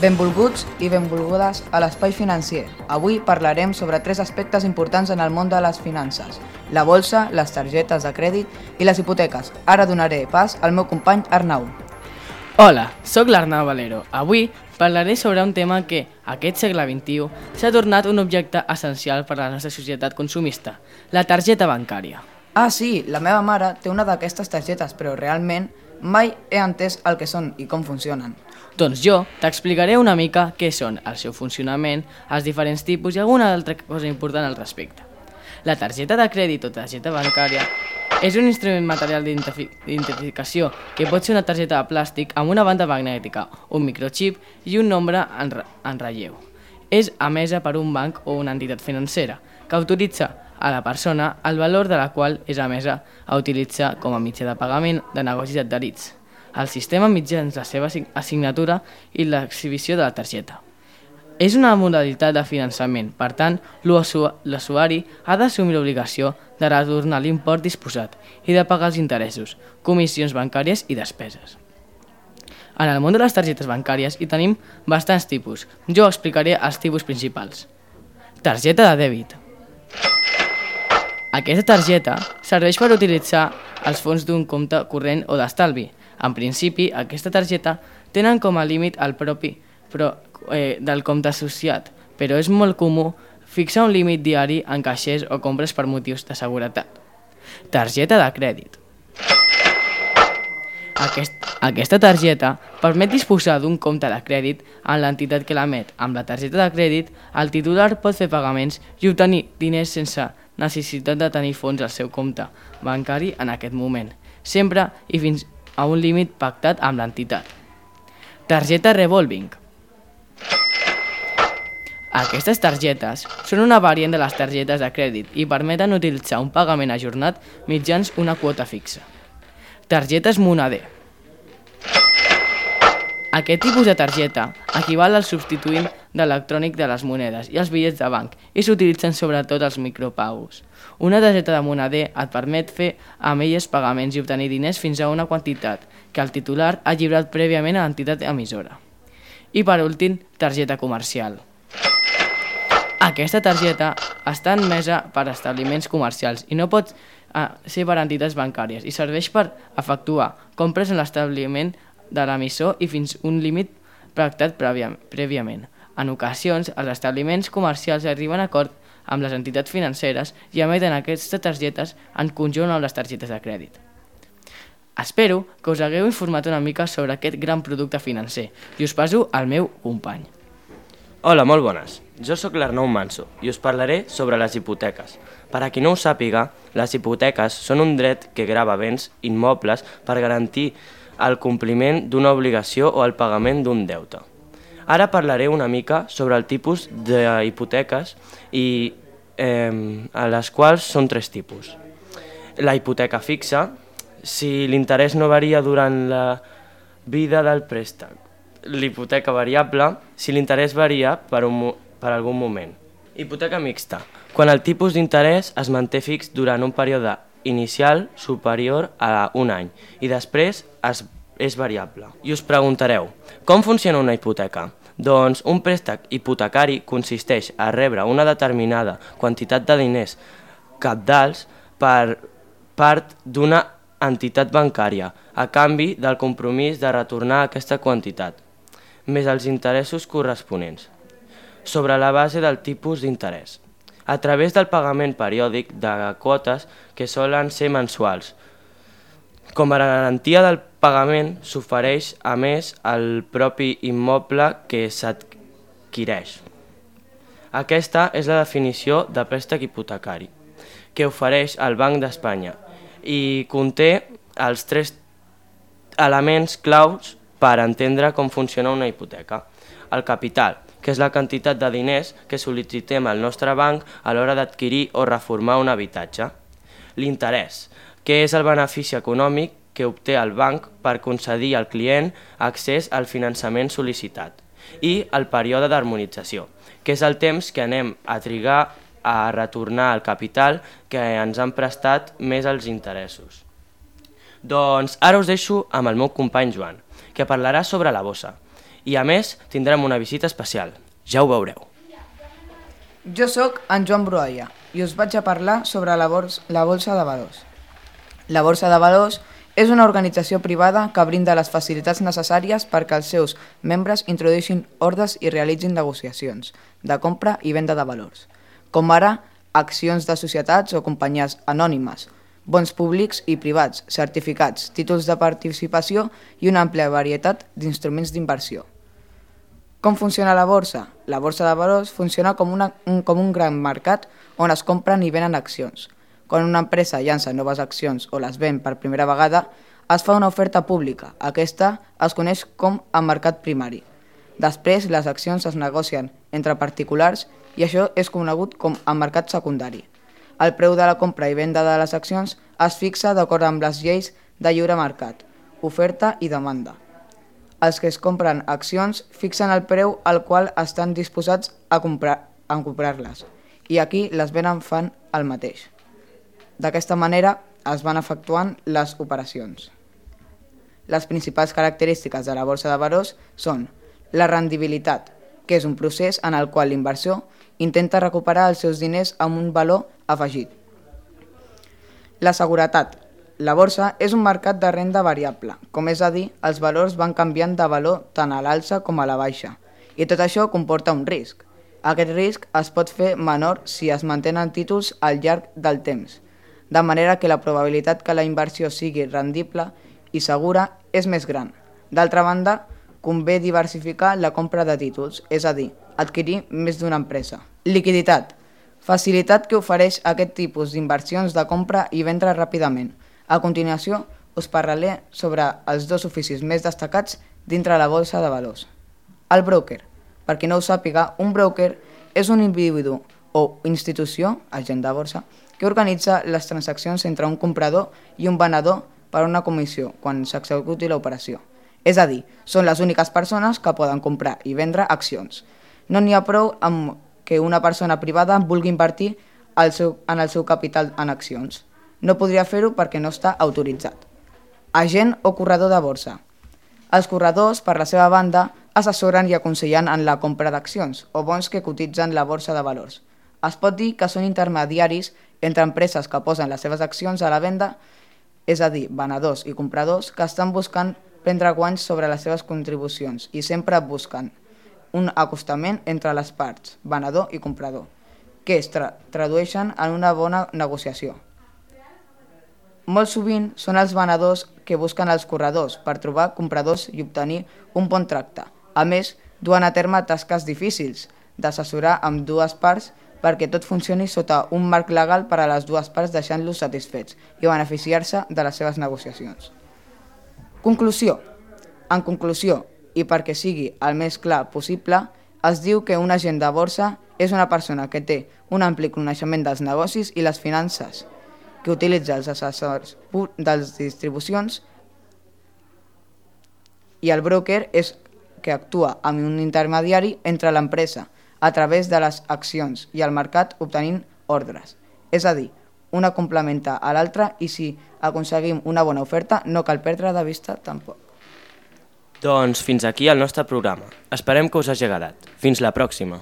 Benvolguts i benvolgudes a l'Espai Financer. Avui parlarem sobre tres aspectes importants en el món de les finances. La bolsa, les targetes de crèdit i les hipoteques. Ara donaré pas al meu company Arnau. Hola, sóc l'Arnau Valero. Avui parlaré sobre un tema que, aquest segle XXI, s'ha tornat un objecte essencial per a la nostra societat consumista, la targeta bancària. Ah, sí, la meva mare té una d'aquestes targetes, però realment mai he entès el que són i com funcionen. Doncs jo t'explicaré una mica què són, el seu funcionament, els diferents tipus i alguna altra cosa important al respecte. La targeta de crèdit o targeta bancària és un instrument material d'identificació que pot ser una targeta de plàstic amb una banda magnètica, un microchip i un nombre en, re en relleu. És emesa per un banc o una entitat financera que autoritza a la persona el valor de la qual és emesa a utilitzar com a mitjà de pagament de negocis adherits. El sistema mitjans la seva assignatura i l'exhibició de la targeta. És una modalitat de finançament, per tant, l'usuari ha d'assumir l'obligació de retornar l'import disposat i de pagar els interessos, comissions bancàries i despeses. En el món de les targetes bancàries hi tenim bastants tipus. Jo explicaré els tipus principals. Targeta de dèbit. Aquesta targeta serveix per utilitzar els fons d'un compte corrent o d'estalvi. En principi, aquesta targeta tenen com a límit el propi però, eh, del compte associat, però és molt comú fixar un límit diari en caixers o compres per motius de seguretat. Targeta de crèdit. Aquest, aquesta targeta permet disposar d'un compte de crèdit en l'entitat que l'emet. Amb la targeta de crèdit, el titular pot fer pagaments i obtenir diners sense necessitat de tenir fons al seu compte bancari en aquest moment, sempre i fins a un límit pactat amb l'entitat. Targeta revolving. Aquestes targetes són una variant de les targetes de crèdit i permeten utilitzar un pagament ajornat mitjans una quota fixa. Targetes monader. Aquest tipus de targeta equival al substituint d'electrònic de les monedes i els bitllets de banc i s'utilitzen sobretot els micropagos. Una targeta de monader et permet fer amb elles pagaments i obtenir diners fins a una quantitat que el titular ha llibrat prèviament a l'entitat emissora. I per últim, targeta comercial. Aquesta targeta està enmesa per establiments comercials i no pot eh, ser per entitats bancàries i serveix per efectuar compres en l'establiment de l'emissor i fins un límit pactat prèviament. En ocasions, els establiments comercials arriben a acord amb les entitats financeres i emeten aquestes targetes en conjunt amb les targetes de crèdit. Espero que us hagueu informat una mica sobre aquest gran producte financer i us passo al meu company. Hola, molt bones. Jo sóc l'Arnau Manso i us parlaré sobre les hipoteques. Per a qui no ho sàpiga, les hipoteques són un dret que grava béns immobles per garantir el compliment d'una obligació o el pagament d'un deute. Ara parlaré una mica sobre el tipus d'hipoteques i eh, a les quals són tres tipus. La hipoteca fixa, si l'interès no varia durant la vida del préstec. L'hipoteca variable, si l'interès varia per, un, per algun moment. Hipoteca mixta, quan el tipus d'interès es manté fix durant un període inicial superior a un any i després es, és variable. I us preguntareu, com funciona una hipoteca? Doncs un préstec hipotecari consisteix a rebre una determinada quantitat de diners capdals per part d'una entitat bancària a canvi del compromís de retornar aquesta quantitat, més els interessos corresponents, sobre la base del tipus d'interès a través del pagament periòdic de quotes que solen ser mensuals. Com a garantia del pagament s'ofereix a més el propi immoble que s'adquireix. Aquesta és la definició de préstec hipotecari que ofereix el Banc d'Espanya i conté els tres elements claus per entendre com funciona una hipoteca. El capital, que és la quantitat de diners que sol·licitem al nostre banc a l'hora d'adquirir o reformar un habitatge. L'interès, que és el benefici econòmic que obté el banc per concedir al client accés al finançament sol·licitat. I el període d'harmonització, que és el temps que anem a trigar a retornar el capital que ens han prestat més els interessos. Doncs ara us deixo amb el meu company Joan, que parlarà sobre la bossa I a més, tindrem una visita especial. Ja ho veureu. Jo sóc en Joan Bruaia i us vaig a parlar sobre la, bors la Bolsa de Valors. La Borsa de Valors és una organització privada que brinda les facilitats necessàries perquè els seus membres introdueixin ordres i realitzin negociacions de compra i venda de valors, com ara accions de societats o companyies anònimes, bons públics i privats, certificats, títols de participació i una àmplia varietat d'instruments d'inversió. Com funciona la borsa? La borsa de valors funciona com, una, un, com un gran mercat on es compren i venen accions. Quan una empresa llança noves accions o les ven per primera vegada, es fa una oferta pública. Aquesta es coneix com a mercat primari. Després, les accions es negocien entre particulars i això és conegut com a mercat secundari. El preu de la compra i venda de les accions es fixa d'acord amb les lleis de lliure mercat, oferta i demanda. Els que es compren accions fixen el preu al qual estan disposats a comprar-les comprar i aquí les venen fan el mateix. D'aquesta manera es van efectuant les operacions. Les principals característiques de la borsa de valors són la rendibilitat, que és un procés en el qual l'inversor intenta recuperar els seus diners amb un valor afegit. La seguretat. La borsa és un mercat de renda variable, com és a dir, els valors van canviant de valor tant a l'alça com a la baixa, i tot això comporta un risc. Aquest risc es pot fer menor si es mantenen títols al llarg del temps, de manera que la probabilitat que la inversió sigui rendible i segura és més gran. D'altra banda, convé diversificar la compra de títols, és a dir, adquirir més d'una empresa. Liquiditat. Facilitat que ofereix aquest tipus d'inversions de compra i vendre ràpidament. A continuació, us parlaré sobre els dos oficis més destacats dintre la bolsa de valors. El broker. Per qui no ho sàpiga, un broker és un individu o institució, agent de borsa, que organitza les transaccions entre un comprador i un venedor per una comissió quan s'executi l'operació. És a dir, són les úniques persones que poden comprar i vendre accions. No n'hi ha prou amb que una persona privada vulgui invertir el seu, en el seu capital en accions. No podria fer-ho perquè no està autoritzat. Agent o corredor de borsa. Els corredors, per la seva banda, assessoren i aconsellen en la compra d'accions o bons que cotitzen la borsa de valors. Es pot dir que són intermediaris entre empreses que posen les seves accions a la venda, és a dir, venedors i compradors que estan buscant prendre guanys sobre les seves contribucions i sempre busquen un acostament entre les parts, venedor i comprador, que es tra tradueixen en una bona negociació. Molt sovint són els venedors que busquen els corredors per trobar compradors i obtenir un bon tracte. A més, duen a terme tasques difícils d'assessorar amb dues parts perquè tot funcioni sota un marc legal per a les dues parts deixant-los satisfets i beneficiar-se de les seves negociacions. Conclusió. En conclusió, i perquè sigui el més clar possible, es diu que un agent de borsa és una persona que té un ampli coneixement dels negocis i les finances, que utilitza els assessors de les distribucions i el broker és que actua amb un intermediari entre l'empresa a través de les accions i el mercat obtenint ordres. És a dir, una complementa a l'altra i si aconseguim una bona oferta no cal perdre de vista tampoc. Doncs fins aquí el nostre programa. Esperem que us hagi agradat. Fins la pròxima.